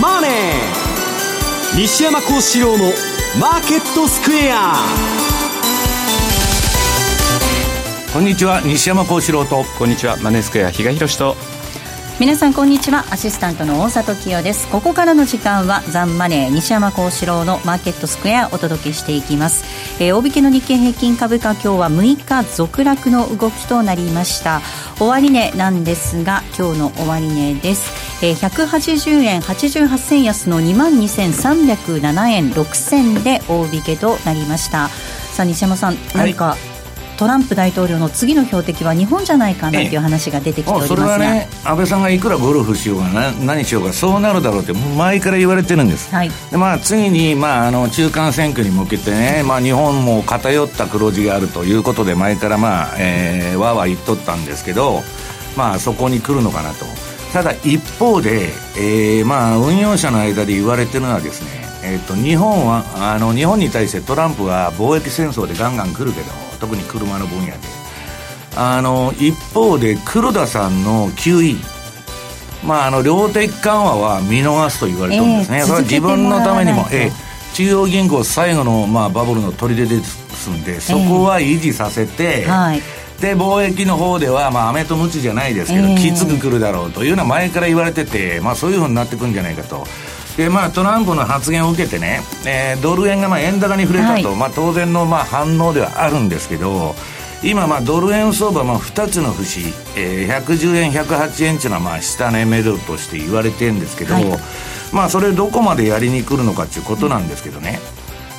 マネー」西山幸四郎の「マーケットスクエア」こんにちは。西山幸四郎とこんにちは。マネースクエア比嘉宏と。皆さんこんにちは。アシスタントの大里清です。ここからの時間はザンマネー西山幸四郎のマーケットスクエアお届けしていきます、えー、大引けの日経平均株価今日は6日続落の動きとなりました。終値なんですが今日の終値です、えー、180円88銭安の2万2307円6銭で大引けとなりました。さあ西山さん、何かトランプ大統領の次の標的は日本じゃないかなという話が出てきておりますが、それはね安倍さんがいくらゴルフしようがな何しようがそうなるだろうって前から言われてるんです、はい、でまあ、次に、まあ、あの中間選挙に向けてね、まあ、日本も偏った黒字があるということで前から、まあえー、わーわー言っとったんですけど、まあ、そこに来るのかなとただ一方で、えーまあ、運用者の間で言われてるのはですねえーと、日本はあの日本に対してトランプは貿易戦争でガンガン来るけど特に車の分野で。あの一方で黒田さんの QE まああの量的緩和は見逃すと言われてるんですね、えー、それは自分のためにも、えー、中央銀行最後の、まあ、バブルの砦ですんでそこは維持させて、えーはいで貿易の方では、まあ、飴とムチじゃないですけど、えー、きつくくるだろうというのは前から言われてて、まあ、そういうふうになってくるんじゃないかと。でまあ、トランプの発言を受けてね、えー、ドル円がまあ円高に触れたと、はい、まあ、当然のまあ反応ではあるんですけど今、まあ、ドル円相場も2つの節、えー、110円、108円っていうのはまあ下値目処として言われてるんですけど、はい、まあ、それどこまでやりに来るのかっていうことなんですけどね、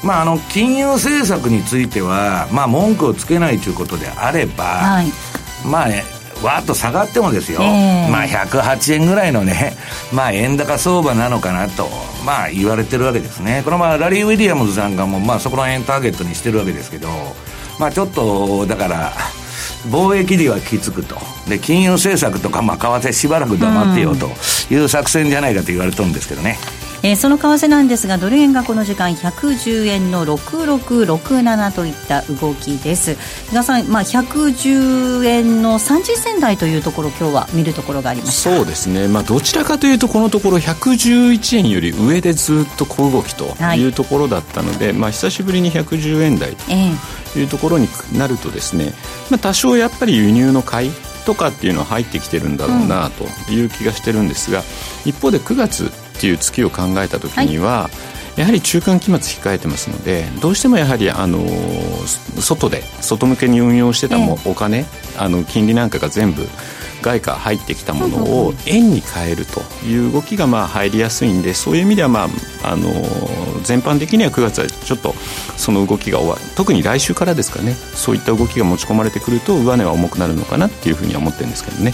まあ、あの金融政策については、まあ、文句をつけないということであれば、はい、まあ、わっと下がってもですよ、えー、まあ108円ぐらいのね、まあ円高相場なのかなと、まあ言われてるわけですね。このまあラリー・ウィリアムズさんがもまあそこの円ターゲットにしてるわけですけど、まあちょっと、だから、貿易ではきつくと。で、金融政策とか、まあ為替しばらく黙ってよという作戦じゃないかと言われてるんですけどね。えー、その為替なんですがドル円がこの時間110円の6667といった動きです。比嘉さん、まあ、110円の30銭台というところ今日は見るところがありました。そうですね、まあ、どちらかというとこのところ111円より上でずっと小動きとい。うところだったので、はい、まあ、久しぶりに110円台というところになるとですね、まあ、多少やっぱり輸入の買いとかっていうのは入ってきてるんだろうなという気がしてるんですが、一方で9月っていう月を考えた時には、はい、やはり中間期末控えてますのでどうしてもやはりあの外で外向けに運用してたも、お金あの金利なんかが全部外貨入ってきたものを円に変えるという動きがまあ入りやすいんでそういう意味ではまああの全般的には9月はちょっとその動きが終わ特に来週からですかね。そういった動きが持ち込まれてくると上値は重くなるのかなっていうふうには思ってるんですけどね。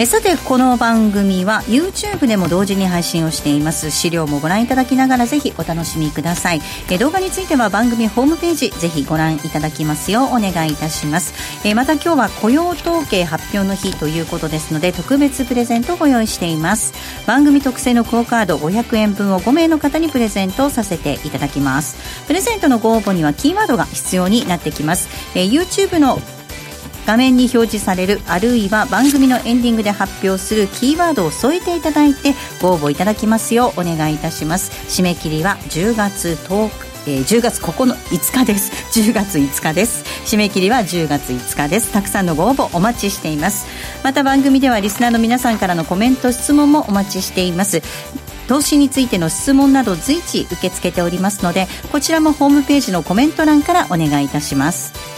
えさてこの番組は YouTube でも同時に配信をしています。資料もご覧いただきながらぜひお楽しみください。え動画については番組ホームページぜひご覧いただきますようお願いいたします。えまた今日は雇用統計発表の日ということですので特別プレゼントをご用意しています。番組特製のクオカード500円分を5名の方にプレゼントさせていただきます。プレゼントのご応募にはキーワードが必要になってきます。え YouTube の画面に表示されるあるいは番組のエンディングで発表するキーワードを添えていただいてご応募いただきますようお願いいたします。締め切りは10月10日えー、10月9日5日です。10月5日です。締め切りは10月5日です。たくさんのご応募お待ちしています。また番組ではリスナーの皆さんからのコメント質問もお待ちしています。投資についての質問など随時受け付けておりますのでこちらもホームページのコメント欄からお願いいたします。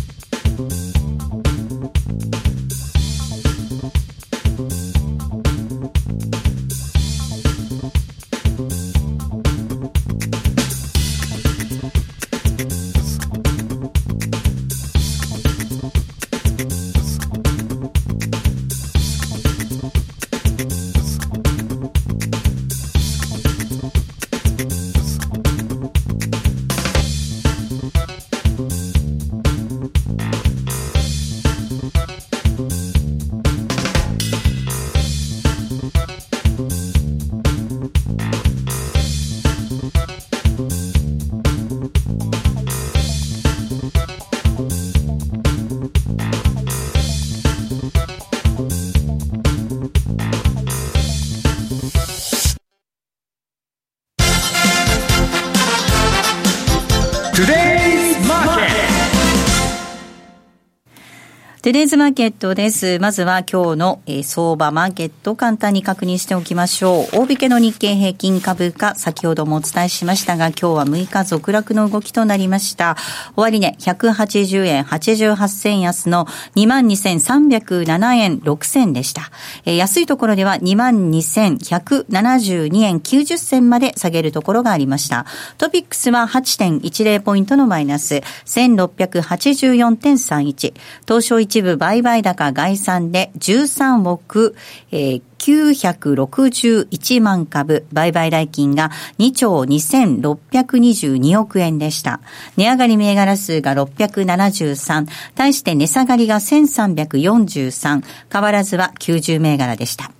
トゥデイズマーケットです。まずは今日の、えー、相場マーケットを簡単に確認しておきましょう。大引けの日経平均株価、先ほどもお伝えしましたが、今日は6日続落の動きとなりました。終値、ね、180円88銭安の22,307円6銭でした。えー、安いところでは22,172円90銭まで下げるところがありました。トピックスは8.10ポイントのマイナス、1684.31。東証一部売買高概算で13億、えー961万株、売買代金が2兆2622億円でした。値上がり銘柄数が673、対して値下がりが1343、変わらずは90銘柄でした。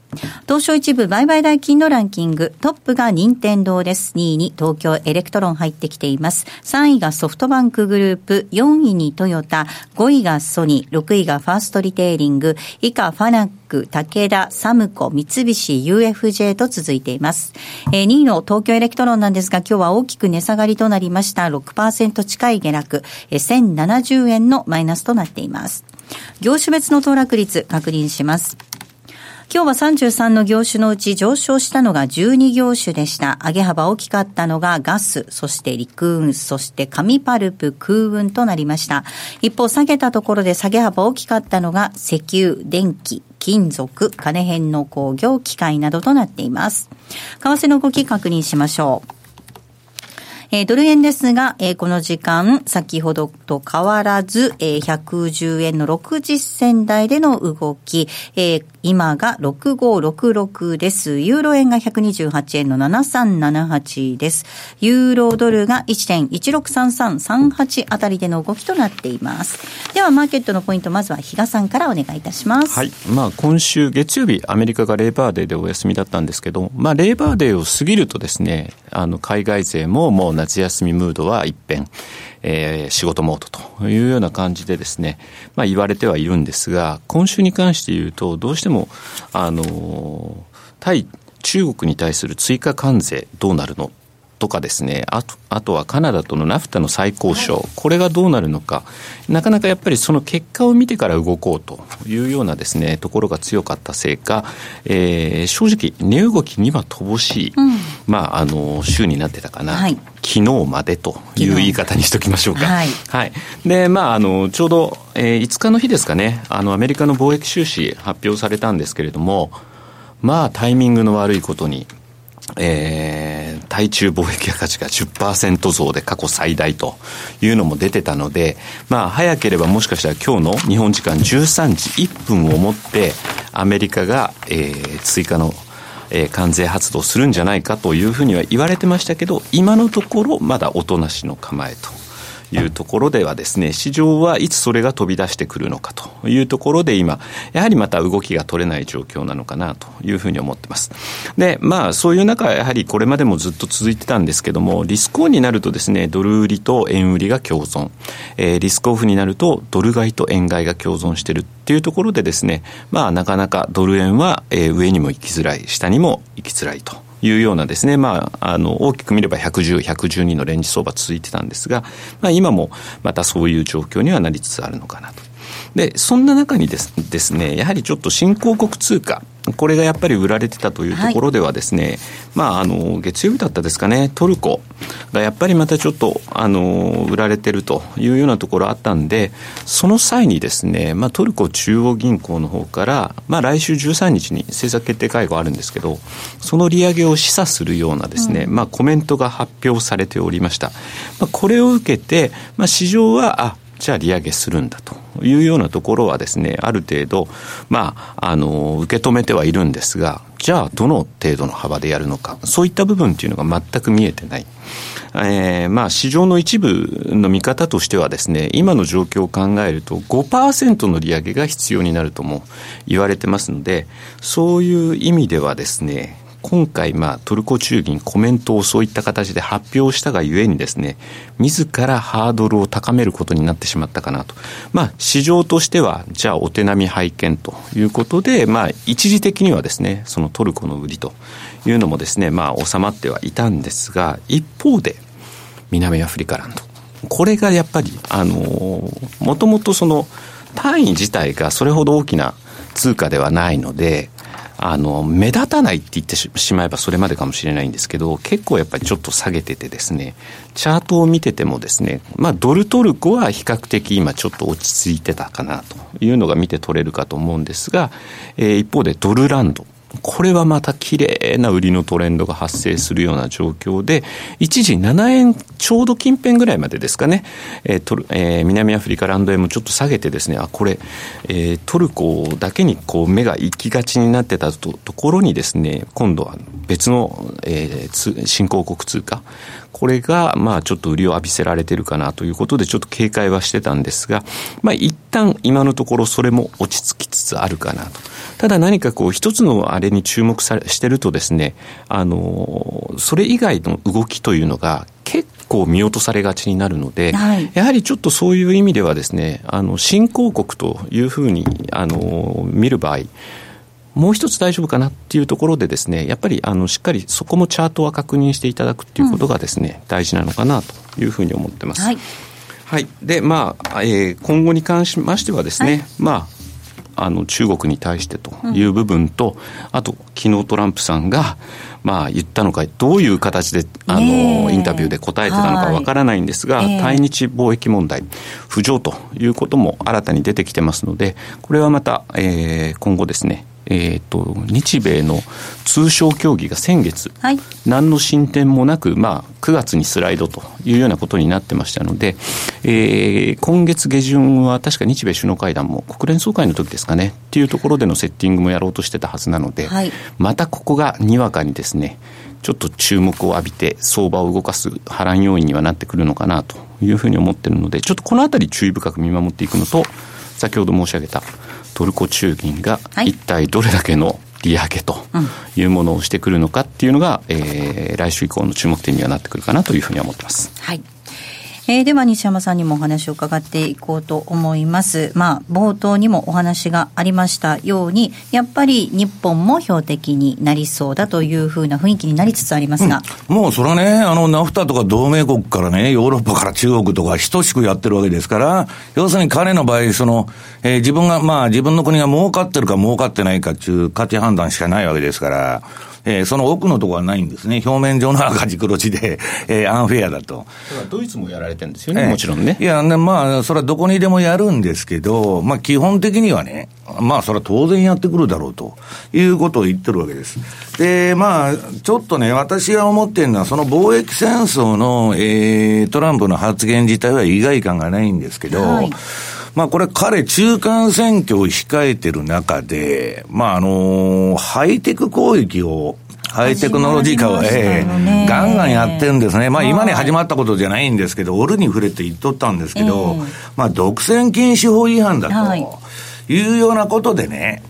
東証一部売買代金のランキング、トップが任天堂です。2位に東京エレクトロン入ってきています。3位がソフトバンクグループ、4位にトヨタ、5位がソニー、6位がファーストリテイリング、以下ファナック、武田、 SUMCO、三菱 UFJ と続いています。えー、2位の東京エレクトロンなんですが、今日は大きく値下がりとなりました。6%近い下落、えー、1070円のマイナスとなっています。業種別の騰落率確認します。今日は33の業種のうち上昇したのが12業種でした。上げ幅大きかったのがガス、そして陸運、そして紙パルプ、空運となりました。一方、下げたところで下げ幅大きかったのが石油、電気、金属、金編の工業、機械などとなっています。為替の動き確認しましょう。えー、ドル円ですが、えー、この時間、先ほどと変わらず、えー、110円の60銭台での動き、えー、今が6566です。ユーロ円が128円の7378です。ユーロドルが1.163338あたりでの動きとなっています。では、マーケットのポイント、まずは比嘉さんからお願いいたします。はい。まあ、今週月曜日、アメリカがレーバーデーでお休みだったんですけど、まあ、レーバーデーを過ぎるとですね、あの、海外勢ももう夏休みムードは一変、えー、仕事モードというような感じでですね、まあ言われてはいるんですが、今週に関して言うと、どうしても、あの、対中国に対する追加関税どうなるのとかですね、あとあとはカナダとのナフタの再交渉、はい、これがどうなるのか、なかなかやっぱりその結果を見てから動こうというようなですね、ところが強かったせいか、えー、正直、値動きには乏しい、うん、まあ、あの、週になってたかな。はい昨日までという言い方にしときましょうか。はい。はい。で、まあ、あの、ちょうど、えー、5日の日ですかね、あの、アメリカの貿易収支発表されたんですけれども、まあ、タイミングの悪いことに、えー、対中貿易赤字が10%増で過去最大というのも出てたので、まあ、早ければもしかしたら今日の日本時間13時1分をもって、アメリカが、えー、追加のえー、関税発動するんじゃないかというふうには言われてましたけど、今のところまだおとなしの構えというところではですね、市場はいつそれが飛び出してくるのかというところで今、やはりまた動きが取れない状況なのかなというふうに思ってます。で、まあそういう中、やはりこれまでもずっと続いてたんですけども、リスクオンになるとですね、ドル売りと円売りが共存。えー、リスクオフになるとドル買いと円買いが共存してるっていうところでですね、まあなかなかドル円は、上にも行きづらい、下にも行きづらいと。いうようなですね、まあ、あの、大きく見れば110、112のレンジ相場続いてたんですが、まあ、今もまたそういう状況にはなりつつあるのかなと。で、そんな中にですですね、やはりちょっと新興国通貨、これがやっぱり売られてたというところではですね、はい、まあ、あの、月曜日だったですかね、トルコがやっぱりまたちょっと、あの、売られてるというようなところあったんで、その際にですね、まあ、トルコ中央銀行の方から、まあ、来週13日に政策決定会合あるんですけど、その利上げを示唆するようなですね、うん、まあ、コメントが発表されておりました。まあ、これを受けて、まあ、市場は、あ、じゃあ利上げするんだというようなところはですね、ある程度、まあ、あの、受け止めてはいるんですが、じゃあどの程度の幅でやるのか、そういった部分っていうのが全く見えてない。えー、まあ市場の一部の見方としてはですね、今の状況を考えると5%の利上げが必要になるとも言われてますので、そういう意味ではですね、今回、まあ、トルコ中銀コメントをそういった形で発表したがゆえにですね、自らハードルを高めることになってしまったかなと。まあ、市場としては、じゃあお手並み拝見ということで、まあ、一時的にはですね、そのトルコの売りというのもですね、まあ、収まってはいたんですが、一方で、南アフリカランド。これがやっぱり、あの、もともとその単位自体がそれほど大きな通貨ではないので、あの、目立たないって言ってしまえばそれまでかもしれないんですけど、結構やっぱりちょっと下げててですね、チャートを見ててもですね、まあドルトルコは比較的今ちょっと落ち着いてたかなというのが見て取れるかと思うんですが、えー、一方でドルランド。これはまた綺麗な売りのトレンドが発生するような状況で、一時7円ちょうど近辺ぐらいまでですかね、えートルえー、南アフリカランド円もちょっと下げてですね、あ、これ、えー、トルコだけにこう目が行きがちになってたとところにですね、今度は別の、えー、新興国通貨、これが、まあ、ちょっと売りを浴びせられてるかなということで、ちょっと警戒はしてたんですが、まあ、一旦今のところそれも落ち着きつつあるかなと。ただ何かこう、一つのあれに注目されしてるとですね、あの、それ以外の動きというのが結構見落とされがちになるので、はい、やはりちょっとそういう意味ではですね、あの、新興国というふうに、あの、見る場合、もう一つ大丈夫かなっていうところでですね、やっぱりあのしっかりそこもチャートは確認していただくっていうことがですね、うん、大事なのかなというふうに思ってます。はい。はい、で、まあ、えー、今後に関しましてはですね、はい、まあ、あの中国に対してという部分と、うん、あと昨日トランプさんが、まあ、言ったのかどういう形であのインタビューで答えてたのかわからないんですが、対日貿易問題浮上ということも新たに出てきてますのでこれはまた、えー、今後ですねえーと、日米の通商協議が先月、はい、何の進展もなく、まあ、9月にスライドというようなことになってましたので、えー、今月下旬は確か日米首脳会談も国連総会の時ですかねっていうところでのセッティングもやろうとしてたはずなので、はい、またここがにわかにですねちょっと注目を浴びて相場を動かす波乱要因にはなってくるのかなというふうに思ってるのでちょっとこのあたり注意深く見守っていくのと先ほど申し上げたトルコ中銀が一体どれだけの利上げというものをしてくるのかっていうのが、えー、来週以降の注目点にはなってくるかなというふうに思ってます。はいえー、では西山さんにもお話を伺っていこうと思います。まあ、冒頭にもお話がありましたように、やっぱり日本も標的になりそうだというふうな雰囲気になりつつありますが。うん、もうそれはね、あの、ナフタとか同盟国からね、ヨーロッパから中国とか等しくやってるわけですから、要するに彼の場合、その、えー、自分が、まあ自分の国が儲かってるか儲かってないかっていう価値判断しかないわけですから、えー、その奥のところはないんですね。表面上の赤字黒字で、えー、アンフェアだと。ドイツもやられてるんですよね、えー、もちろんね。いや、ね、まあ、それはどこにでもやるんですけど、まあ、基本的にはね、まあ、それは当然やってくるだろうということを言ってるわけです。で、まあ、ちょっとね、私が思ってるのは、その貿易戦争の、えー、トランプの発言自体は意外感がないんですけど、はいまあこれ彼中間選挙を控えてる中で、まああのハイテク攻撃をハイテクノロジー化を、ええー、ガンガンやってるんですね。まあ今に始まったことじゃないんですけど、オルに触れて言っとったんですけど、えー、まあ独占禁止法違反だとい。うようなことでね、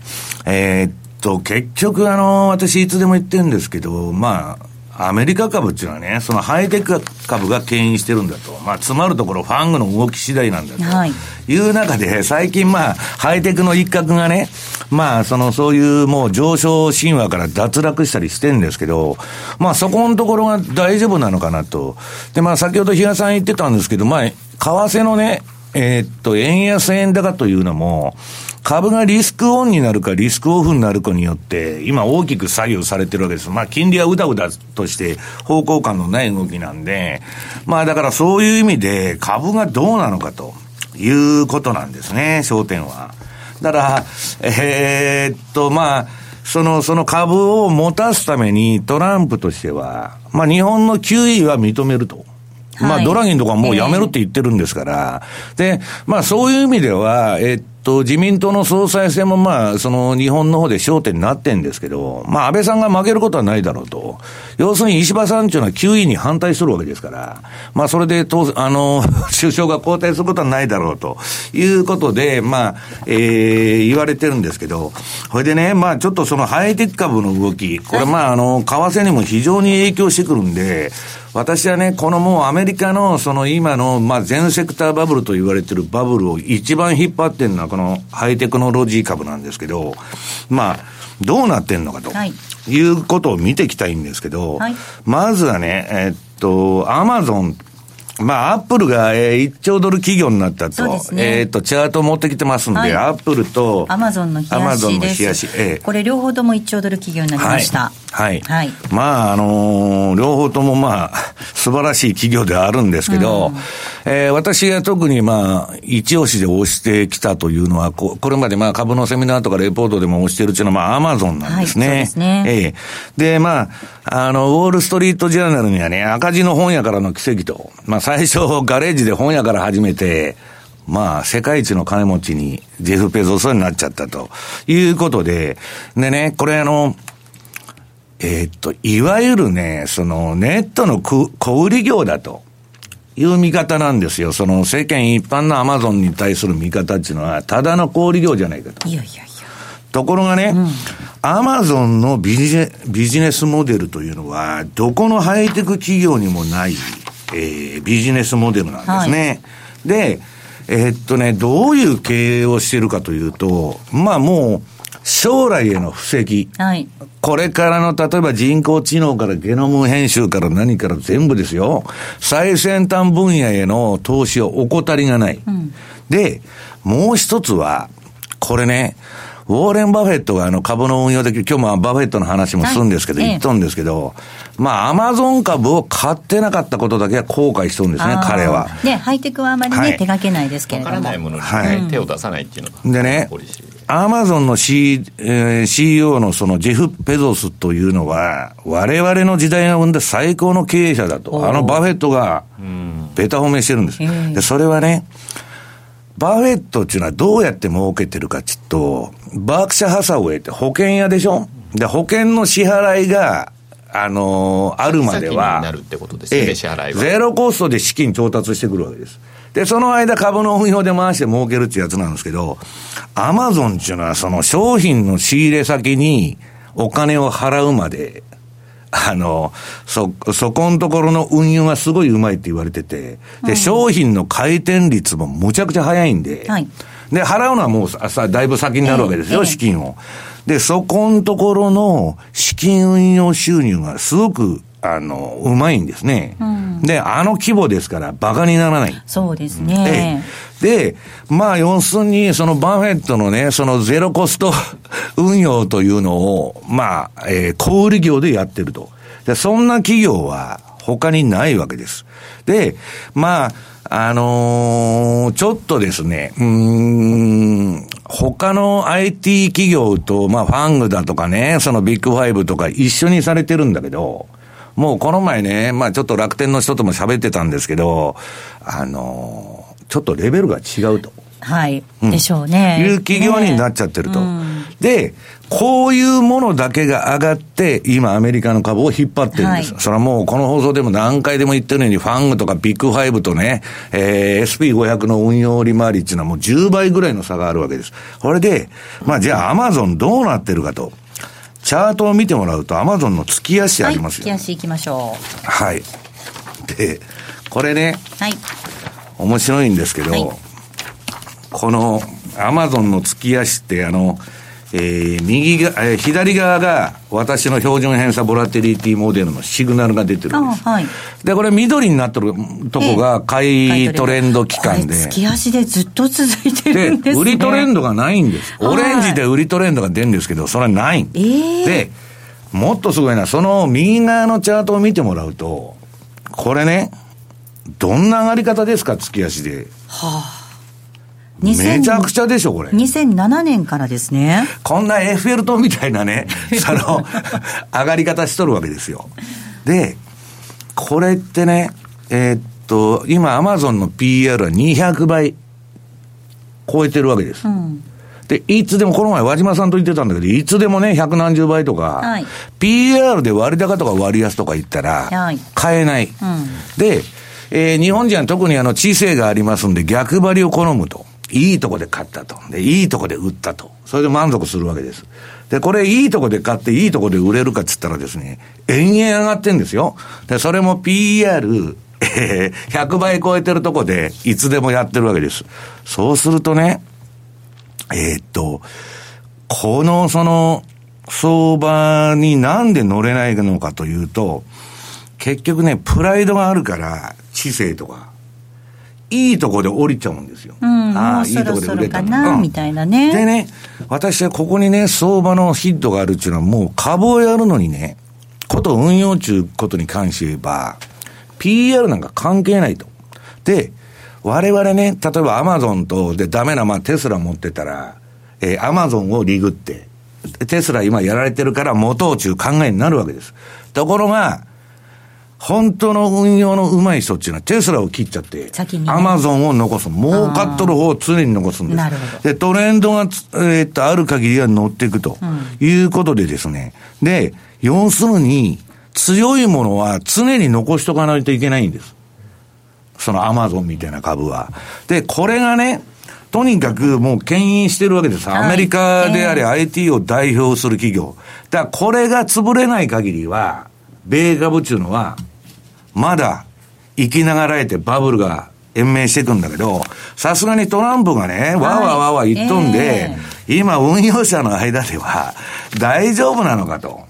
えー、っと、結局あの、私いつでも言ってるんですけど、まあ、アメリカ株っていうのはね、そのハイテク株が牽引してるんだと。まあ、つまるところ、ファングの動き次第なんだと。はい、いう中で、最近まあ、ハイテクの一角がね、まあ、その、そういうもう上昇神話から脱落したりしてるんですけど、まあ、そこのところが大丈夫なのかなと。で、まあ、先ほど比嘉さん言ってたんですけど、まあ、為替のね、えー、っと、円安円高というのも、株がリスクオンになるかリスクオフになるかによって、今大きく左右されてるわけです。まあ、金利はうだうだとして方向感のない動きなんで、まあ、だからそういう意味で株がどうなのかということなんですね、焦点は。だから、えー、っと、まあ、その、その株を持たすためにトランプとしては、まあ日本の QE は認めると。まあ、ドラギンとかもうやめろって言ってるんですから、で、まあ、そういう意味では、えっと、自民党の総裁選もまあ、その日本の方で焦点になってんですけど、まあ、安倍さんが負けることはないだろうと。要するに石破さんっていうのは9位に反対するわけですから、まあ、それで、とあの、首相が交代することはないだろうということで、まあ、えー、言われてるんですけど、それでね、まあ、ちょっとそのハイテク株の動き、これまあ、あの、為替にも非常に影響してくるんで、私はね、このもうアメリカのその今の、まあ、全セクターバブルと言われてるバブルを一番引っ張ってるのはこのハイテクノロジー株なんですけど、まあ、どうなってんのかと、い。うことを見ていきたいんですけど、はい、まずはね、えっと、アマゾンまあ、アップルが、えー、1兆ドル企業になったと、ね、えっ、ー、と、チャートを持ってきてますんで、はい、アップルと、アマゾンの冷やしです。冷やし、えー、これ両方とも1兆ドル企業になりました。はい。はい。まあ、あのー、両方ともまあ、素晴らしい企業ではあるんですけど、うん、えー、私が特にまあ、一押しで押してきたというのは、ここれまでまあ、株のセミナーとかレポートでも押してるっていうのは、まあ、アマゾンなんですね。はい、そうですね。ええー、で、まあ、あの、ウォールストリートジャーナルにはね、赤字の本屋からの奇跡と、まあ、最初、ガレージで本屋から始めて、まあ、世界一の金持ちに、ジェフ・ペゾソになっちゃったということで、でね、これあの、えー、っと、いわゆるね、そのネットの小売業だと。いう見方なんですよ。その世間一般のアマゾンに対する見方っていうのは、ただの小売業じゃないかと。いやいや。ところがね、アマゾンのビジネビジネスモデルというのは、どこのハイテク企業にもない、えー、ビジネスモデルなんですね。はい、で、えー、っとね、どういう経営をしているかというと、まあもう、将来への布石。はい。これからの、例えば人工知能からゲノム編集から何から全部ですよ。最先端分野への投資を怠りがない。うん、で、もう一つは、これね、ウォーレン・バフェットがあの株の運用で、今日もバフェットの話もするんですけど、はい、言っとんですけど、まあ、アマゾン株を買ってなかったことだけは後悔しとるんですね、彼は。ね、ハイテクはあまりね、はい、手がけないですけれども。わからないものに、はい、手を出さないっていうのが、でね、アマゾンの、C えー、CEO のそのジェフ・ベゾスというのは、我々の時代が生んだ最高の経営者だと。あのバフェットが、ベタ褒めしてるんです。で、それはね、バフェットっていうのはどうやって儲けてるかっちっと、バークシャ・ハサウェイって保険屋でしょ？で、保険の支払いが、あのー、あるまでは、なるってことですね、支払いは。ゼロコストで資金調達してくるわけです。で、その間株の運用で回して儲けるってやつなんですけど、アマゾンっていうのはその商品の仕入れ先にお金を払うまで、あの、そ、そこのところの運用がすごいうまいって言われてて、で、商品の回転率もむちゃくちゃ早いんで、はい、で、払うのはもうさ、だいぶ先になるわけですよ、えー、資金を。で、そこのところの資金運用収入がすごくあの、うまいんですね。うん、で、あの規模ですから、馬鹿にならない。そうですね。で、まあ、要するに、そのバフェットのね、そのゼロコスト 運用というのを、まあ、えー、小売業でやってると。で、そんな企業は他にないわけです。で、まあ、あのー、ちょっとですね、うん、他の IT 企業と、まあ、ファングだとかね、そのビッグファイブとか一緒にされてるんだけど、もうこの前ね、まあちょっと楽天の人とも喋ってたんですけど、あのー、ちょっとレベルが違うと。はい。うん、でしょうね。いう企業になっちゃってると。ねで、こういうものだけが上がって、今アメリカの株を引っ張ってるんです。はい、それはもうこの放送でも何回でも言ってるように、ファングとかビッグファイブとね、えー、SP500 の運用利回りっていうのはもう10倍ぐらいの差があるわけです。これで、まあじゃあアマゾンどうなってるかと。チャートを見てもらうと、アマゾンの月足ありますよ、はい、月足いきましょう。はい。で、これね、はい。面白いんですけど、はい、このアマゾンの月足って、あの、えー、右が、えー、左側が私の標準偏差ボラティリティモデルのシグナルが出てるんです。はい、で、これ緑になってるとこが買いトレンド期間で。月足でずっと続いてるんですね。で、売りトレンドがないんです。オレンジで売りトレンドが出るんですけど、それはない。えー、で、もっとすごいな、その右側のチャートを見てもらうと、これね、どんな上がり方ですか、月足で。はあ。めちゃくちゃでしょ、これ。2007年からですね。こんなエッフェル塔みたいなね、その、上がり方しとるわけですよ。で、これってね、えー、っと、今、アマゾンの PR は200倍超えてるわけです。うんで、いつでも、この前、和島さんと言ってたんだけど、いつでもね、百何十倍とか、はい、PR で割高とか割安とか言ったら、買えない。うん、で、えー、日本人は特にあの、知性がありますんで、逆張りを好むと。いいとこで買ったと。で、いいとこで売ったと。それで満足するわけです。で、これいいとこで買っていいとこで売れるかっつったらですね、延々上がってんですよ。で、それも PR、えー、100倍超えてるとこで、いつでもやってるわけです。そうするとね、えー、っと、この、その、相場になんで乗れないのかというと、結局ね、プライドがあるから、知性とか、いいとこで降りちゃうんですよ。うん、ああ、いいとこで売れたな、うん、みたいなね。でね、私はここにね、相場のヒットがあるっていうのは、もう株をやるのにね、こと運用中ことに関して言えば、PR なんか関係ないと。で、我々ね、例えばアマゾンと、で、ダメな、まあ、テスラ持ってたら、えー、アマゾンをリグって、テスラ今やられてるから元を中考えになるわけです。ところが、本当の運用の上手い人っていうのはテスラを切っちゃって、アマゾンを残す。儲かっとる方を常に残すんです。で、トレンドが、えー、っと、ある限りは乗っていくと、いうことでですね。で、要するに、強いものは常に残しとかないといけないんです。そのアマゾンみたいな株は。で、これがね、とにかくもう牽引してるわけです。アメリカであれ IT を代表する企業。だからこれが潰れない限りは、米株っていうのは、まだ生きながらえてバブルが延命していくんだけど、さすがにトランプがね、わわわわ言っとんで、えー、今運用者の間では大丈夫なのかと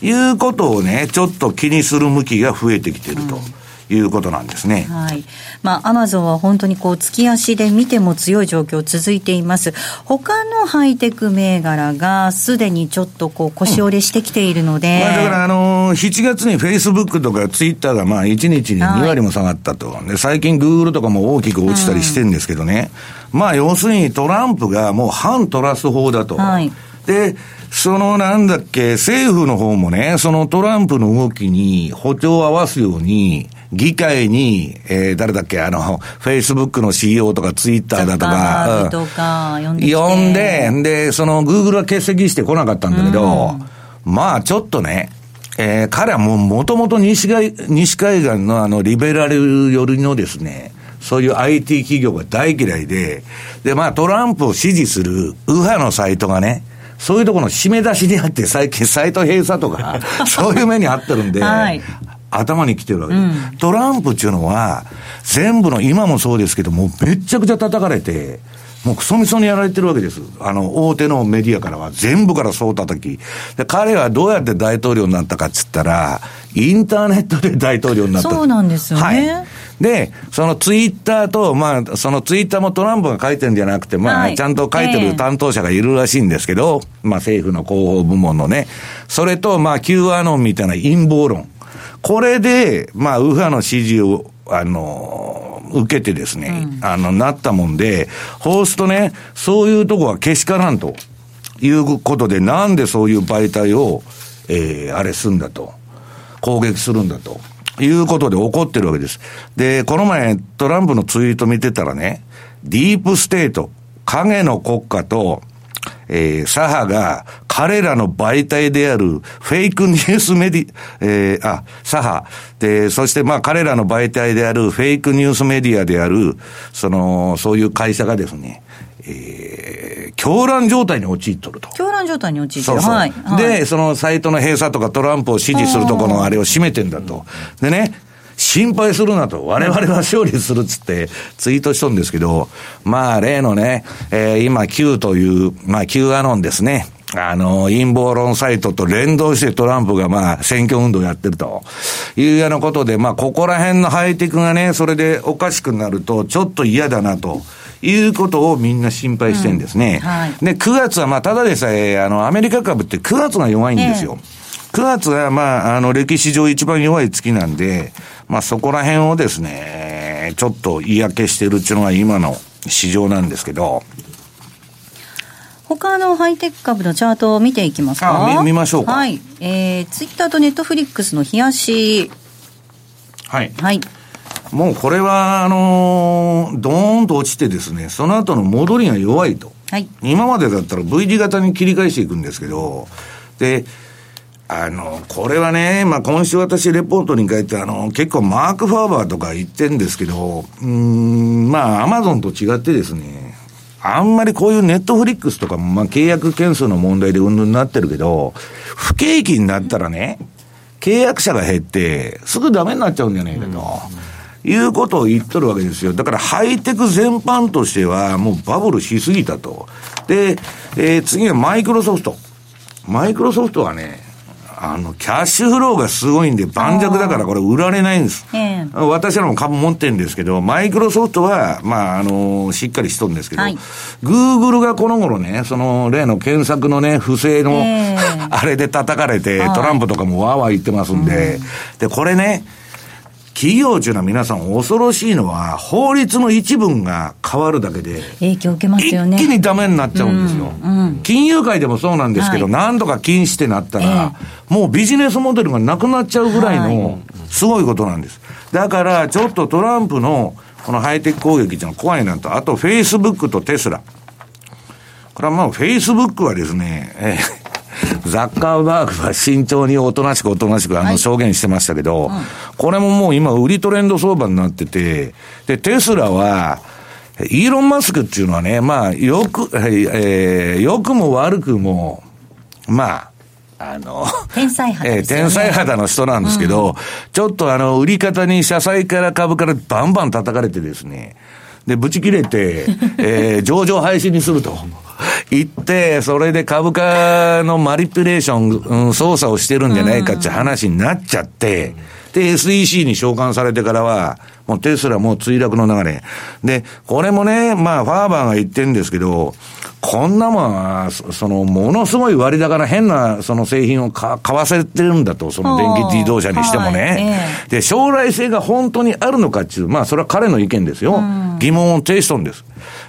いうことをね、ちょっと気にする向きが増えてきてると。うんいうことなんですね。はい。まあ、アマゾンは本当にこう、月足で見ても強い状況続いています。他のハイテク銘柄がすでにちょっとこう、腰折れしてきているので。うん、まあ、だからあのー、7月にフェイスブックとかツイッターがまあ、1日に2割も下がったと。はい、で、最近グーグルとかも大きく落ちたりしてるんですけどね。うん、まあ、要するにトランプがもう反トラス法だと。はい。で、そのなんだっけ、政府の方もね、そのトランプの動きに歩調を合わすように、議会に、えー、誰だっけ、あの、フェイスブックの CEO とかツイッターだとか、とか呼んで呼んで、で、その、グーグルは欠席してこなかったんだけど、うん、まあ、ちょっとね、えー、彼はもう、もともと西海西海岸のあの、リベラル寄りのですね、そういう IT 企業が大嫌いで、で、まあ、トランプを支持する右派のサイトがね、そういうところの締め出しにあって、最近サイト閉鎖とか、そういう目にあってるんで、はい、頭に来てるわけで、うん、トランプっていうのは、全部の、今もそうですけども、めちゃくちゃ叩かれて、もうクソみそにやられてるわけです。あの、大手のメディアからは、全部からそう叩き。で、彼はどうやって大統領になったかっつったら、インターネットで大統領になった。そうなんですよね。はい。で、そのツイッターと、まあ、そのツイッターもトランプが書いてるんじゃなくて、まあ、はい、ちゃんと書いてる担当者がいるらしいんですけど、えー、まあ、政府の広報部門のね、それと、まあ、Q アノンみたいな陰謀論。これで、まあ、右派の支持を、あの、受けてですね、うん、あの、なったもんで、ホーストね、そういうとこはけしからんということで、なんでそういう媒体を、えー、あれすんだと、攻撃するんだと。いうことで怒ってるわけです。で、この前トランプのツイート見てたらね、ディープステート、影の国家と、えー、左派が彼らの媒体であるフェイクニュースメディ、えー、あ、左派。で、そしてまあ彼らの媒体であるフェイクニュースメディアである、その、そういう会社がですね、えー、狂乱状態に陥っとると。狂乱状態に陥ってる。そうそうはい、で、そのサイトの閉鎖とかトランプを支持するとこのあれを占めてんだと。でね、心配するなと、我々は勝利するっつってツイートしとんですけど、まあ例のね、えー、今 Q という、まあ Q アノンですね。あの、陰謀論サイトと連動してトランプがまあ選挙運動やってるというようなことで、まあここら辺のハイテクがね、それでおかしくなるとちょっと嫌だなと。いうことをみんな心配してるんですね。うんはい、で、9月はまあただでさえ、あの、アメリカ株って9月が弱いんですよ。えー、9月はまあ、あの、歴史上一番弱い月なんで、まあそこら辺をですね、ちょっと嫌気してるっていうのが今の市場なんですけど、他のハイテク株のチャートを見ていきますか見見ましょうか。はい。えー、ツイッターとネットフリックスの冷やし。はい。はい。もうこれは、あのー、ドーンと落ちてですね、その後の戻りが弱いと。はい。今までだったら V 字型に切り返していくんですけど、で、あの、これはね、まあ、今週私レポートに書いて、あの、結構マーク・ファーバーとか言ってんですけど、うん、まあ、アマゾンと違ってですね、あんまりこういうネットフリックスとかも、まあ、契約件数の問題でうんぬんなってるけど、不景気になったらね、契約者が減って、すぐダメになっちゃうんじゃないかと。いうことを言っとるわけですよ。だからハイテク全般としてはもうバブルしすぎたと。で、えー、次はマイクロソフト。マイクロソフトはね、あの、キャッシュフローがすごいんで、盤石だからこれ売られないんです。えー、私らも株持ってるんですけど、マイクロソフトは、まあ、あの、しっかりしとるんですけど、はい、グーグルがこの頃ね、その、例の検索のね、不正の、えー、あれで叩かれて、トランプとかもわーわー言ってますんで、うん、で、これね、企業中の皆さん恐ろしいのは、法律の一文が変わるだけで、影響受けますよね。一気にダメになっちゃうんですよ。うんうん、金融界でもそうなんですけど、はい、何とか禁止ってなったら、えー、もうビジネスモデルがなくなっちゃうぐらいの、すごいことなんです。だから、ちょっとトランプの、このハイテク攻撃っていうのは怖いなと。あと、フェイスブックとテスラ。これはまあ、フェイスブックはですね、えーザッカーバーグは慎重におとなしくおとなしくあの証言してましたけど、はいうん、これももう今売りトレンド相場になってて、で、テスラは、イーロン・マスクっていうのはね、まあ、よく、えー、よくも悪くも、まあ、あの、天才肌、ね、えー、天才肌の人なんですけど、うん、ちょっとあの、売り方に社債から株からバンバン叩かれてですね、で、ブチ切れて、えー、上場廃止にすると。言って、それで株価のマリピュレーション、うん、操作をしてるんじゃないかって話になっちゃって、で、SEC に召喚されてからは、もうテスラもう墜落の流れ。で、これもね、まあ、ファーバーが言ってるんですけど、こんなもんは、その、ものすごい割高な変な、その製品を買わせてるんだと、その電気自動車にしてもね。はいえー、で、将来性が本当にあるのかっていう、まあ、それは彼の意見ですよ。疑問を呈しとんです。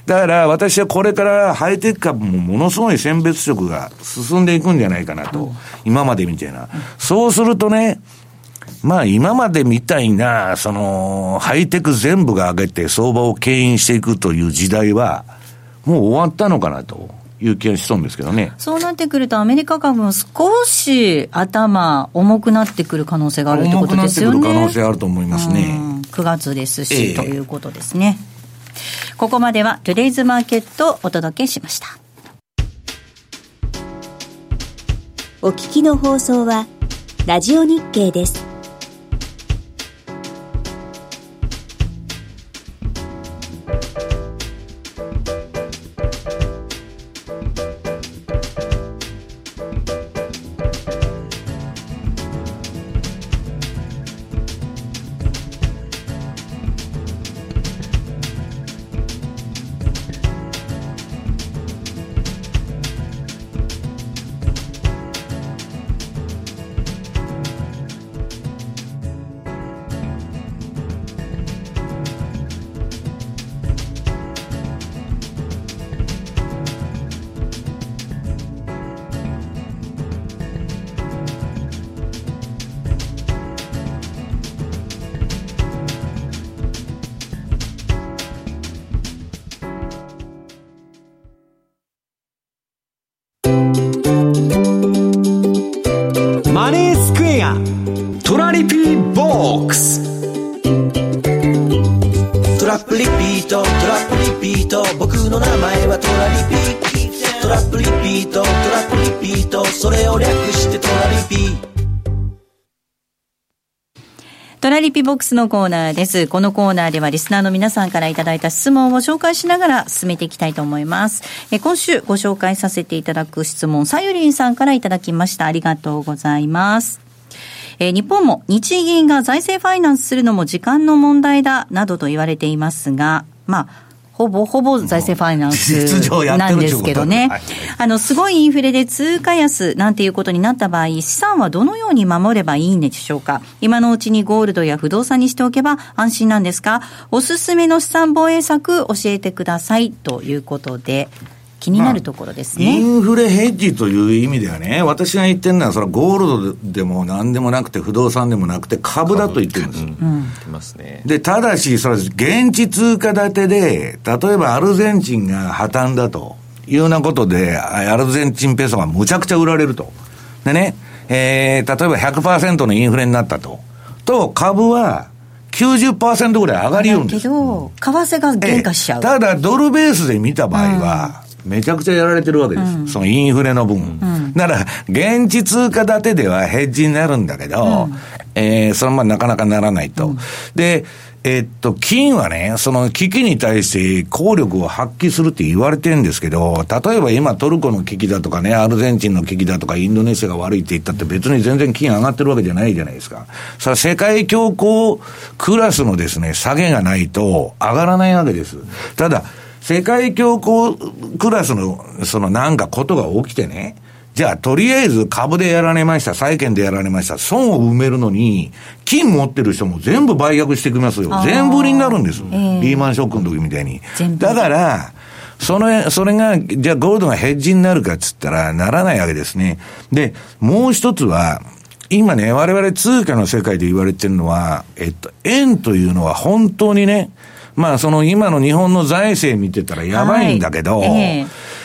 だから私はこれからハイテク株もものすごい選別色が進んでいくんじゃないかなと、今までみたいな。そうするとね、まあ今までみたいな、その、ハイテク全部が上げて相場を牽引していくという時代は、もう終わったのかなと。いう気がしそうですけどね。そうなってくると、アメリカ株も少し頭重くなってくる可能性があるってことですよね。重くなってくる可能性あると思いますね。9月ですし、えー、ということですね。ここまではトゥデイズマーケットをお届けしました。お聞きの放送は、ラジオ日経です。ボックスのコーナーです。このコーナーではリスナーの皆さんからいただいた質問を紹介しながら進めていきたいと思います。え今週ご紹介させていただく質問、さゆりんさんからいただきました。ありがとうございます。え日本も日銀が財政ファイナンスするのも時間の問題だ、などと言われていますが、まあ、ほぼほぼ財政ファイナンスなんですけどね。あの、すごいインフレで通貨安なんていうことになった場合、資産はどのように守ればいいんでしょうか？今のうちにゴールドや不動産にしておけば安心なんですか？おすすめの資産防衛策教えてください。ということで、気になるところですね、まあ、インフレヘッジという意味ではね、私が言ってるのは、それはゴールドでもなんでもなくて、不動産でもなくて、株だと言ってるんです。うんで、ただし、それ現地通貨建てで、例えばアルゼンチンが破綻だというようなことで、アルゼンチンペソがむちゃくちゃ売られると。でね、えー、例えば100%のインフレになったと。と、株は、90%ぐらい上がりよるんです。けど、為替が減価しちゃう。ただ、ドルベースで見た場合は、めちゃくちゃやられてるわけです。うん、そのインフレの分。うん、だから、現地通貨建てではヘッジになるんだけど、うん、えー、それはまあなかなかならないと。で、えっと、金はね、その危機に対して効力を発揮するって言われてるんですけど、例えば今トルコの危機だとかね、アルゼンチンの危機だとか、インドネシアが悪いって言ったって別に全然金上がってるわけじゃないじゃないですか。それは世界恐慌クラスのですね、下げがないと上がらないわけです。ただ、世界恐慌クラスの、そのなんかことが起きてね、じゃあ、とりあえず株でやられました、債券でやられました、損を埋めるのに、金持ってる人も全部売却してきますよ。全部売りになるんです。えー、リーマンショックの時みたいに。だから、その、それが、じゃあゴールドがヘッジになるかっつったら、ならないわけですね。で、もう一つは、今ね、我々通貨の世界で言われてるのは、えっと、円というのは本当にね、まあその今の日本の財政見てたらやばいんだけど、はいえー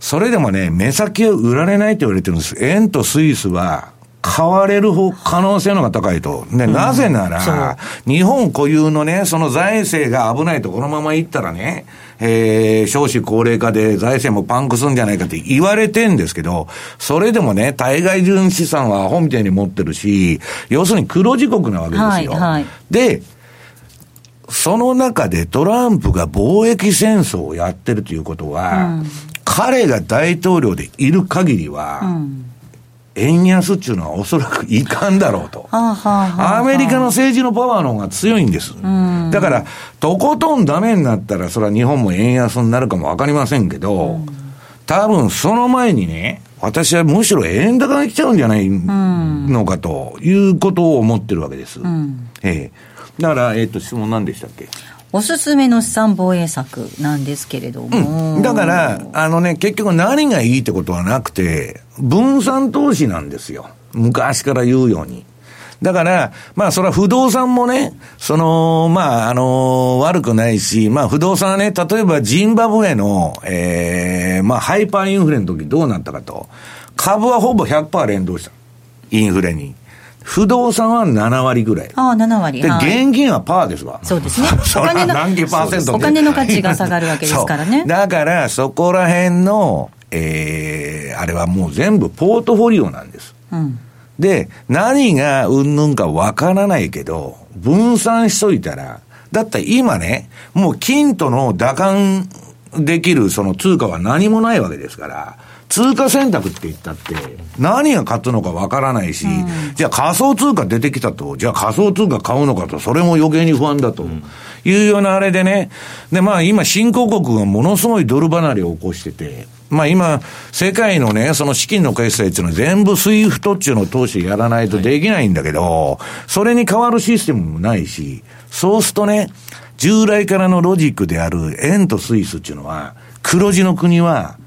それでもね、目先は売られないと言われてるんです。円とスイスは、買われる可能性のが高いと。で、なぜなら、日本固有のね、その財政が危ないとこのままいったらね、えー、少子高齢化で財政もパンクするんじゃないかって言われてんですけど、それでもね、対外純資産はアホみたいに持ってるし、要するに黒字国なわけですよ。はいはい、で、その中でトランプが貿易戦争をやってるということは、うん。彼が大統領でいる限りは、うん。円安っていうのはおそらくいかんだろうと。アメリカの政治のパワーの方が強いんです。だから、とことんダメになったら、それは日本も円安になるかもわかりませんけど、多分その前にね、私はむしろ円高が来ちゃうんじゃないのかということを思ってるわけです。ええだから、えっ、ー、と、質問何でしたっけ？おすすめの資産防衛策なんですけれども、うん、だから、あのね、結局何がいいってことはなくて、分散投資なんですよ。昔から言うように。だから、まあ、それは不動産もね、その、まあ、あの、悪くないし、まあ、不動産はね、例えばジンバブエの、ええー、まあ、ハイパーインフレの時どうなったかと。株はほぼ100%連動した。インフレに。不動産は7割ぐらい。ああ、7割。で、現金はパーですわ。そうですね。お金の、何パーセントお金の価値が下がるわけですからね。だから、そこら辺の、ええー、あれはもう全部ポートフォリオなんです。うん。で、何がうんぬんかわからないけど、分散しといたら、だったら今ね、もう金との打感できるその通貨は何もないわけですから、通貨選択って言ったって、何が勝つのかわからないし、うん、じゃあ仮想通貨出てきたと、じゃあ仮想通貨買うのかと、それも余計に不安だと。いうようなあれでね。で、まあ今、新興国がものすごいドル離れを起こしてて、まあ今、世界のね、その資金の決済っていうのは全部 SWIFT っていうのを通してやらないとできないんだけど、それに変わるシステムもないし、そうするとね、従来からのロジックである円とスイスっていうのは、黒字の国は、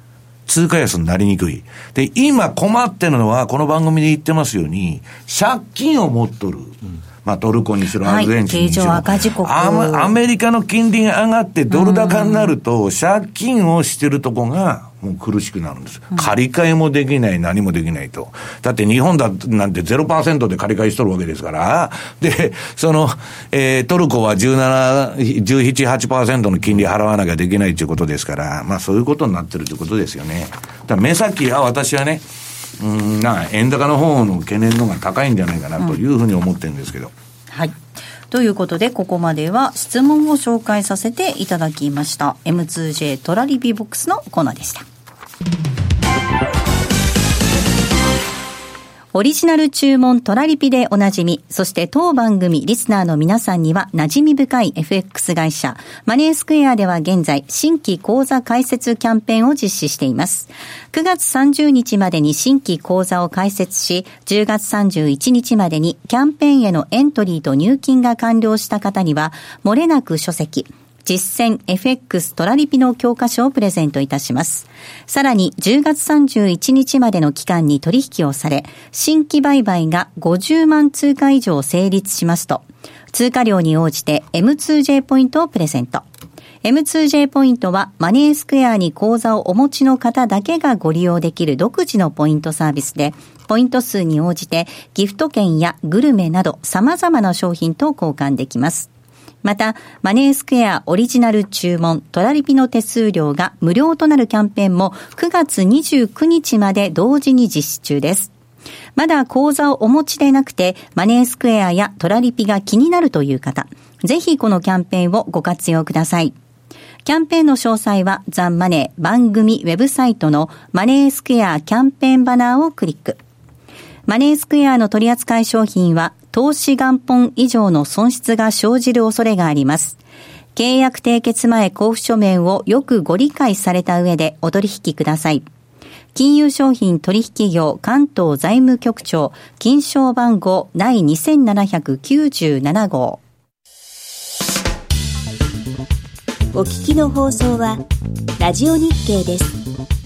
通貨安になりにくい。で、今困ってるのは、この番組で言ってますように、借金を持っとる。うんまあ、トルコにしろ、アルゼンチンにしろ、赤字国アメリカの金利が上がってドル高になると、借金をしてるとこが、もう苦しくなるんです。借り換えもできない、何もできないと。だって日本だなんて0%で借り換えしとるわけですから、で、その、えー、トルコは17、17、8%の金利払わなきゃできないということですから、まあそういうことになってるということですよね。だ目先は私はね、うんな円高の方の懸念のが高いんじゃないかなというふうに思ってるんですけど。うん、はいということで、ここまでは質問を紹介させていただきました。M2J トラリピボックスのコーナーでした。オリジナル注文トラリピでおなじみ、そして当番組リスナーの皆さんには馴染み深い FX 会社、マネースクエアでは現在、新規講座開設キャンペーンを実施しています。9月30日までに新規講座を開設し、10月31日までにキャンペーンへのエントリーと入金が完了した方には、漏れなく書籍、実践 FX トラリピの教科書をプレゼントいたします。さらに10月31日までの期間に取引をされ、新規売買が50万通貨以上成立しますと、通貨量に応じて M2J ポイントをプレゼント。M2J ポイントはマネースクエアに口座をお持ちの方だけがご利用できる独自のポイントサービスで、ポイント数に応じてギフト券やグルメなど様々な商品と交換できます。また、マネースクエアオリジナル注文、トラリピの手数料が無料となるキャンペーンも9月29日まで同時に実施中です。まだ口座をお持ちでなくて、マネースクエアやトラリピが気になるという方、ぜひこのキャンペーンをご活用ください。キャンペーンの詳細はザンマネー番組ウェブサイトのマネースクエアキャンペーンバナーをクリック。マネースクエアの取扱い商品は投資元本以上の損失が生じる恐れがあります。契約締結前交付書面をよくご理解された上でお取引ください。金融商品取引業関東財務局長金賞番号第2797号お聞きの放送はラジオ日経です。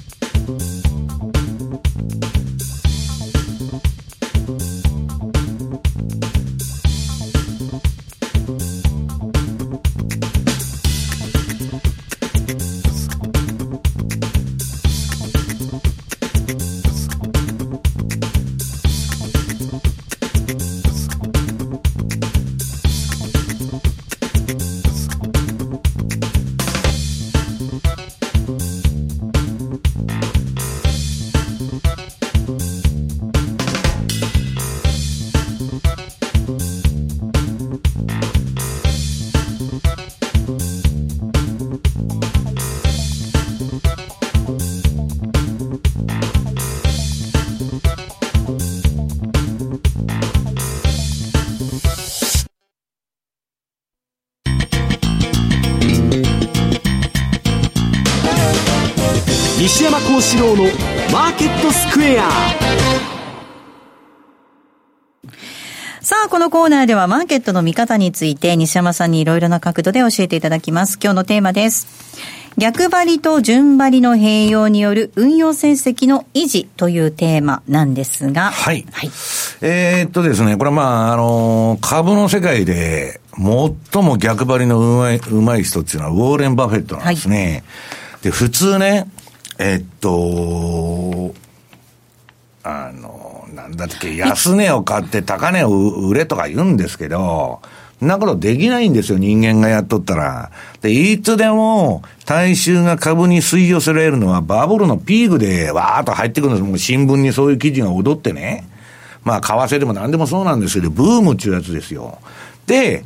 幸四郎のマーケットスクエアさあ、このコーナーではマーケットの見方について西山さんにいろいろな角度で教えていただきます。今日のテーマです。逆張りと順張りの併用による運用成績の維持というテーマなんですが。はい。はい、えー、っとですね、これはまあ、あの、株の世界で最も逆張りのうまい、うまい人っていうのはウォーレン・バフェットなんですね。はい、で、普通ね、えっと、あの、なんだっけ、安値を買って高値を売れとか言うんですけど、そんなことできないんですよ、人間がやっとったら。で、いつでも大衆が株に吸い寄せられるのはバブルのピークでわーっと入ってくるんです。もう新聞にそういう記事が踊ってね。まあ、為替でも何でもそうなんですけど、ブームっていうやつですよ。で、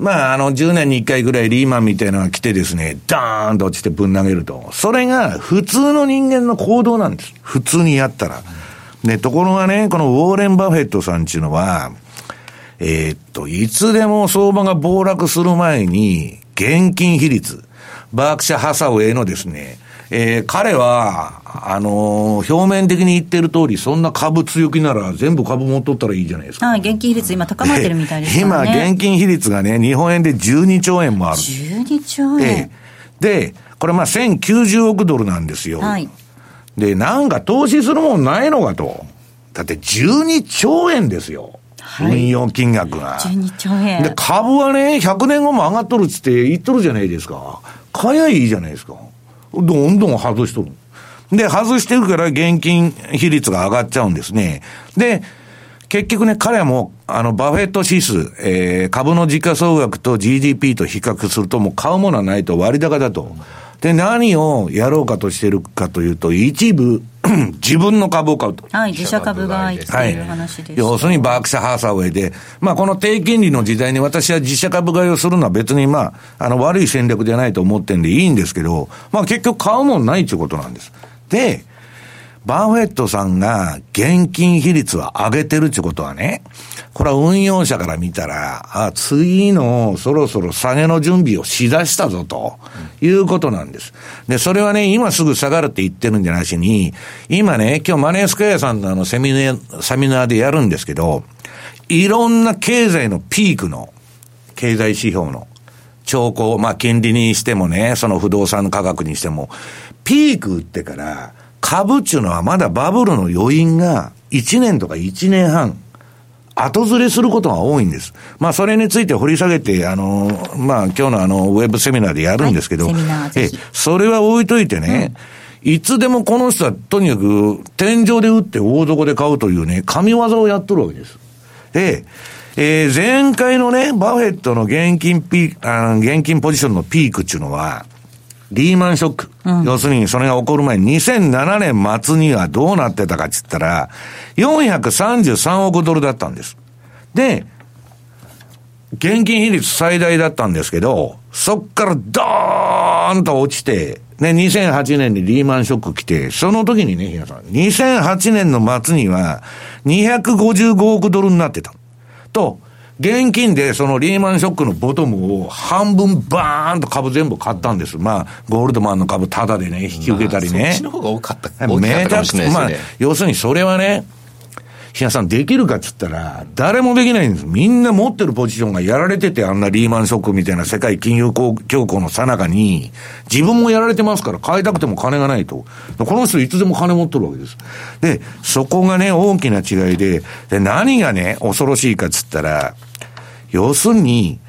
まあ、あの、10年に1回ぐらいリーマンみたいなのが来てですね、ダーンと落ちてぶん投げると。それが普通の人間の行動なんです。普通にやったら。で、ところがね、このウォーレン・バフェットさんっていうのは、えー、っと、いつでも相場が暴落する前に、現金比率、バークシャ・ハサウェイのですね、えー、彼は、あのー、表面的に言ってる通り、そんな株強気なら全部株持っとったらいいじゃないですか。はい、現金比率今高まってるみたいですね。今、現金比率がね、日本円で12兆円もある。12兆円、えー、で、これまあ1090億ドルなんですよ。はい。で、なんか投資するもんないのかと。だって12兆円ですよ。はい、運用金額が。12兆円。で、株はね、100年後も上がっとるっつって言っとるじゃないですか。買えいいじゃないですか。どんどん外しとる。で、外してるから現金比率が上がっちゃうんですね。で、結局ね、彼はもう、あの、バフェット指数、えー、株の時価総額と GDP と比較すると、もう買うものはないと割高だと。で、何をやろうかとしてるかというと、一部、自分の株を買うと。はい、自社株買いっていう話です、はい、要するにバークシャ・ハーサウェイで、まあこの低金利の時代に私は自社株買いをするのは別にまあ、あの悪い戦略じゃないと思ってんでいいんですけど、まあ結局買うもんないっていうことなんです。で、バーフェットさんが現金比率を上げてるってことはね、これは運用者から見たら、あ、次のそろそろ下げの準備をしだしたぞということなんです。で、それはね、今すぐ下がるって言ってるんじゃなしに、今ね、今日マネースクエアさんのあのセミナー、セミナーでやるんですけど、いろんな経済のピークの、経済指標の兆候、まあ、金利にしてもね、その不動産価格にしても、ピーク打ってから、株っていうのはまだバブルの余韻が1年とか1年半、後ずれすることが多いんです。まあ、それについて掘り下げて、あの、まあ、今日のあの、ウェブセミナーでやるんですけど、はい、え、それは置いといてね、うん、いつでもこの人はとにかく天井で打って大底で買うというね、神業をやっとるわけです。で、えー、前回のね、バフェットの現金ピあ現金ポジションのピークっていうのは、リーマンショック。うん、要するにそれが起こる前に2007年末にはどうなってたかっつったら、、433億ドルだったんです。で、現金比率最大だったんですけど、そっからドーンと落ちて、ね、2008年にリーマンショック来て、その時にね、皆さん、2008年の末には、255億ドルになってた。と、現金でそのリーマンショックのボトムを半分バーンと株全部買ったんです。まあ、ゴールドマンの株タダでね、引き受けたりね。まあ、そっちの方が多かった。めちゃくちゃ、まあ、要するにそれはね、日野さんできるかっつったら、誰もできないんです。みんな持ってるポジションがやられてて、あんなリーマンショックみたいな世界金融恐慌の最中に、自分もやられてますから、買いたくても金がないと。この人いつでも金持ってるわけです。で、そこがね、大きな違いで、で、何がね、恐ろしいかっつったら、要するに、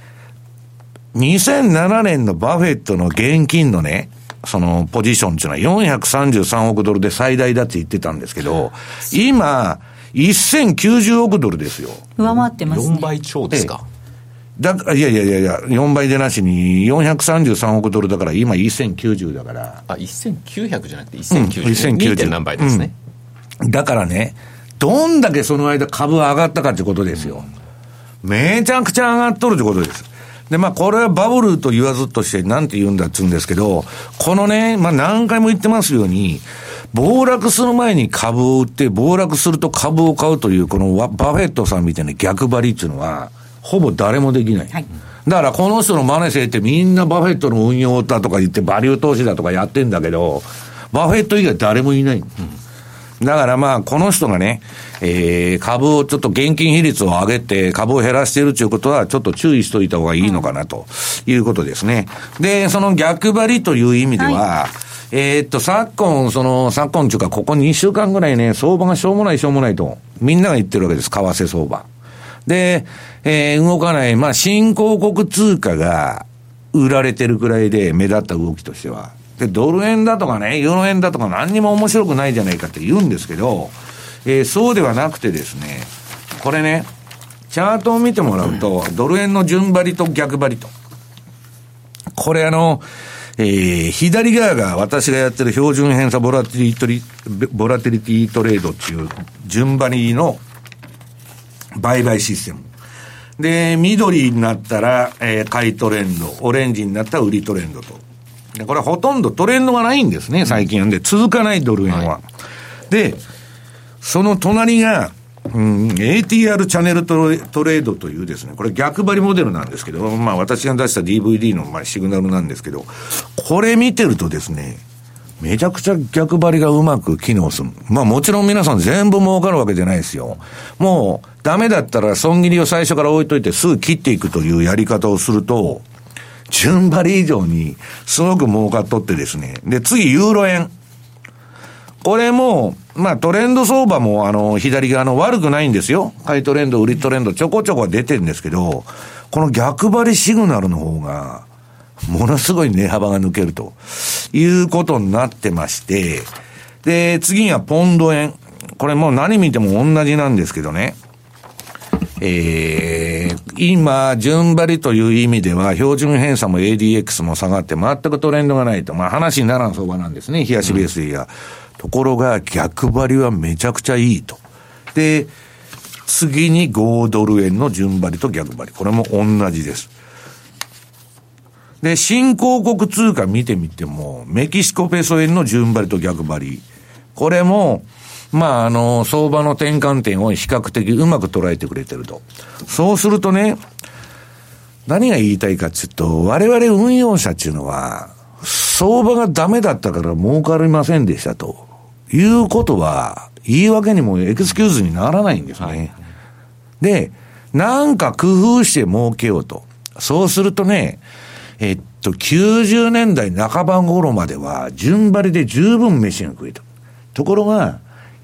2007年のバフェットの現金のね、そのポジションっていうのは433億ドルで最大だって言ってたんですけど、今、1090億ドルですよ。上回ってますね。4倍超ですか？だいやいやいやいや、4倍でなしに433億ドルだから、今1090だから。あ、1900じゃなくて1090。うん、1090. 何倍ですね、うん、だからね、どんだけその間株上がったかってことですよ。めちゃくちゃ上がっとるってことです。で、まあ、これはバブルと言わずして、なんて言うんだっつうんですけど、このね、まあ、何回も言ってますように、暴落する前に株を売って、暴落すると株を買うという、このバフェットさんみたいな逆張りっていうのは、ほぼ誰もできない。はい、だからこの人の真似せってみんなバフェットの運用だとか言ってバリュー投資だとかやってんだけど、バフェット以外誰もいない。うんだからまあ、この人がね、えー、株をちょっと現金比率を上げて株を減らしているということは、ちょっと注意しといた方がいいのかなということですね。で、その逆張りという意味では、はいえー、っと、昨今、その、昨今というか、ここ2週間ぐらいね、相場がしょうもないしょうもないと、みんなが言ってるわけです、為替相場。で、えー、動かない、まあ、新興国通貨が売られてるくらいで目立った動きとしては。で、ドル円だとかね、ユーロ円だとか何にも面白くないじゃないかって言うんですけど、えー、そうではなくてですね、これね、チャートを見てもらうと、ドル円の順張りと逆張りと。これあの、えー、左側が私がやってる標準偏差ボラティリトリ、ボラティリティトレードっていう順張りの売買システム。で、緑になったら、えー、買いトレンド、オレンジになったら売りトレンドと。で、これほとんどトレンドがないんですね、最近。で、続かないドル円は。はい、で、その隣が、うん、ATR チャンネルトレトレードというですね、これ逆張りモデルなんですけど、まあ私が出した DVD のまあシグナルなんですけど、これ見てるとですね、めちゃくちゃ逆張りがうまく機能する。まあもちろん皆さん全部儲かるわけじゃないですよ。もうダメだったら損切りを最初から置いといてすぐ切っていくというやり方をすると、順張り以上にすごく儲かっとってですね。で、次ユーロ円。これも、まあトレンド相場もあの左側の悪くないんですよ。買いトレンド、売りトレンドちょこちょこ出てるんですけど、この逆張りシグナルの方が、ものすごい値幅が抜けるということになってまして、で、次にはポンド円。これもう何見ても同じなんですけどね。えー、今、順張りという意味では、標準偏差も ADX も下がって全くトレンドがないと。まあ話にならん相場なんですね。冷やしベースでいや。うんところが逆張りはめちゃくちゃいいと。で、次に5ドル円の順張りと逆張り。これも同じです。で、新興国通貨見てみても、メキシコペソ円の順張りと逆張り。これも、まあ、あの、相場の転換点を比較的うまく捉えてくれてると。そうするとね、何が言いたいかっていうと、我々運用者っていうのは、相場がダメだったから儲かりませんでしたと。いうことは、言い訳にもエクスキューズにならないんですね。はい、で、なんか工夫して儲けようと。そうするとね、えっと、90年代半ば頃までは、順張りで十分飯が食えた。ところが、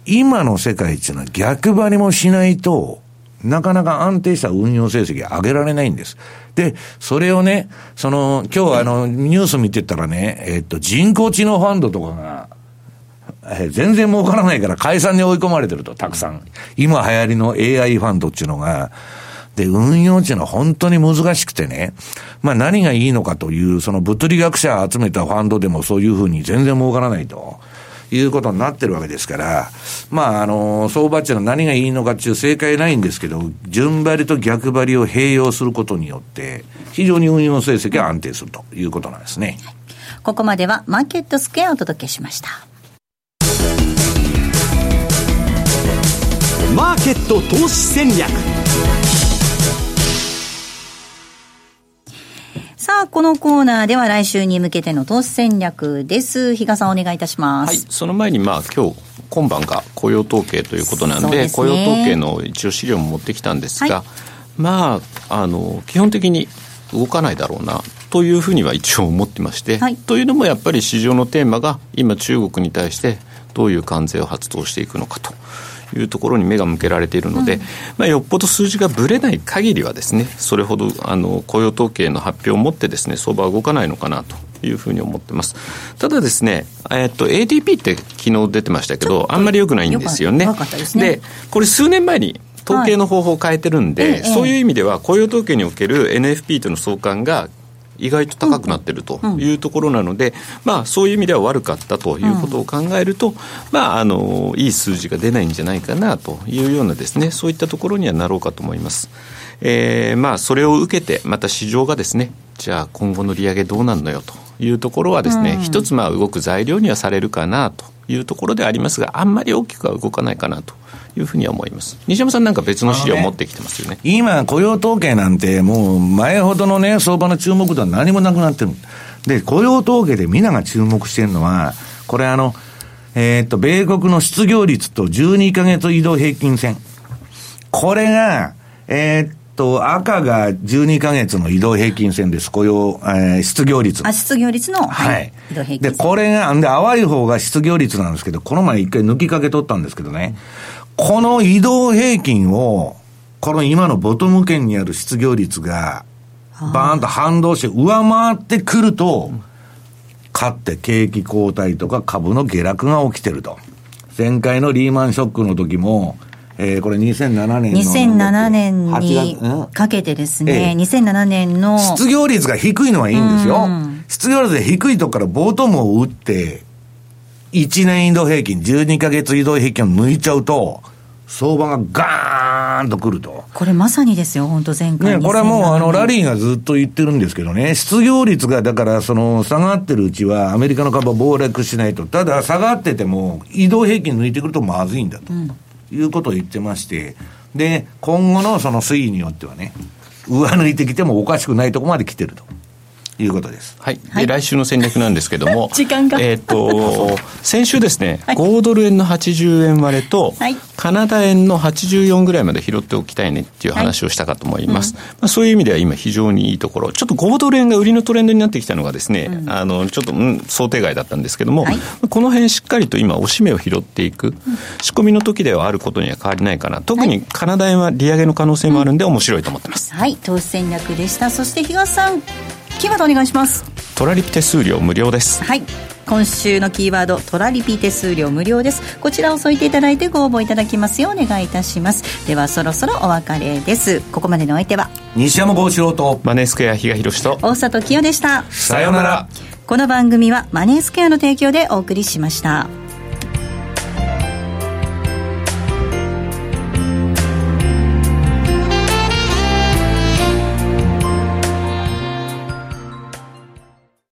今の世界っていうのは逆張りもしないと、なかなか安定した運用成績上げられないんです。で、それをね、その、今日あの、ニュース見てたらね、えっと、人工知能ファンドとかが、え全然儲からないから解散に追い込まれてると、たくさん。今流行りの AI ファンドっていうのが、で、運用っていうの本当に難しくてね、まあ何がいいのかという、その物理学者集めたファンドでもそういうふうに全然儲からないと。いうことになってるわけですから、まあ、あの、相場っていうのは何がいいのかっていう正解ないんですけど、順張りと逆張りを併用することによって、非常に運用成績が安定するということなんですね。ここまではマーケットスクエアをお届けしました。マーケット投資戦略さあ、このコーナーでは来週に向けての投資戦略です。比嘉さんお願いいたします。はい、その前にまあ今日、今晩が雇用統計ということなんで、でね、雇用統計の一応資料も持ってきたんですが、はい、まあ、あの、基本的に動かないだろうなというふうには一応思ってまして、はい、というのもやっぱり市場のテーマが今中国に対してどういう関税を発動していくのかと。いうところに目が向けられているので、うん、まあ、よっぽど数字がぶれない限りはですねそれほどあの雇用統計の発表をもってですね相場は動かないのかなというふうに思ってます。ただですね、えっと、ADP って昨日出てましたけど、あんまり良くないんですよね。で、ね、これ数年前に統計の方法を変えてるんで、はい、そういう意味では雇用統計における NFP との相関が意外と高くなってるというところなので、まあ、そういう意味では悪かったということを考えると、まあ、あのいい数字が出ないんじゃないかなというようなですねそういったところにはなろうかと思います。えー、まあそれを受けてまた市場がですねじゃあ今後の利上げどうなんのよというところはですね、うん、一つまあ動く材料にはされるかなというところでありますがあんまり大きくは動かないかなというふうには思います。西山さんなんか別の資料を持ってきてますよね。ね今、雇用統計なんてもう前ほどのね、相場の注目度は何もなくなってる。で、雇用統計で皆が注目してるのは、これあの、えー、っと、米国の失業率と12ヶ月移動平均線。これが、えー、っと、赤が12ヶ月の移動平均線です。雇用、えー、失業率。あ、失業率の、はい。移動平均線。で、これが、で、淡い方が失業率なんですけど、この前一回抜きかけ取ったんですけどね。この移動平均を、この今のボトム圏にある失業率が、バーンと反動して上回ってくると、かって景気後退とか株の下落が起きてると。前回のリーマンショックの時も、えー、これ2007年の。2007年にかけてですね、えー、2007年の。失業率が低いのはいいんですよ。失業率が低いとこからボトムを打って、1年移動平均、12ヶ月移動平均を抜いちゃうと、相場がガーンとくると。これまさにですよ、本当前回。ね、これはもうあの、ラリーがずっと言ってるんですけどね、失業率がだからその下がってるうちはアメリカの株は暴落しないと。ただ下がってても移動平均抜いてくるとまずいんだと、いうことを言ってまして、で、今後のその推移によってはね、上抜いてきてもおかしくないところまで来てると。いうことです。はい。で、来週の戦略なんですけども、時間が。えっ、と、先週ですね、はい、5ドル円の80円割れと、はい、カナダ円の84ぐらいまで拾っておきたいねっていう話をしたかと思います。はいうん、まあ、そういう意味では今非常にいいところ。ちょっと5ドル円が売りのトレンドになってきたのがですね、うん、あの、ちょっと、うん、想定外だったんですけども、この辺しっかりと今、押し目を拾っていく、仕込みの時ではあることには変わりないかな。特にカナダ円は利上げの可能性もあるんで面白いと思ってます。はい、投資戦略でした。そして東さん、キーワードお願いします。トラリピ手数料無料です。はい。今週のキーワードトラリピ手数料無料です。こちらを添えていただいてご応募いただきますようお願いいたします。ではそろそろお別れです。ここまでのお相手は？西山幸四郎と。マネースクエア比嘉宏と。大里清でした。さようなら。この番組はマネースクエアの提供でお送りしました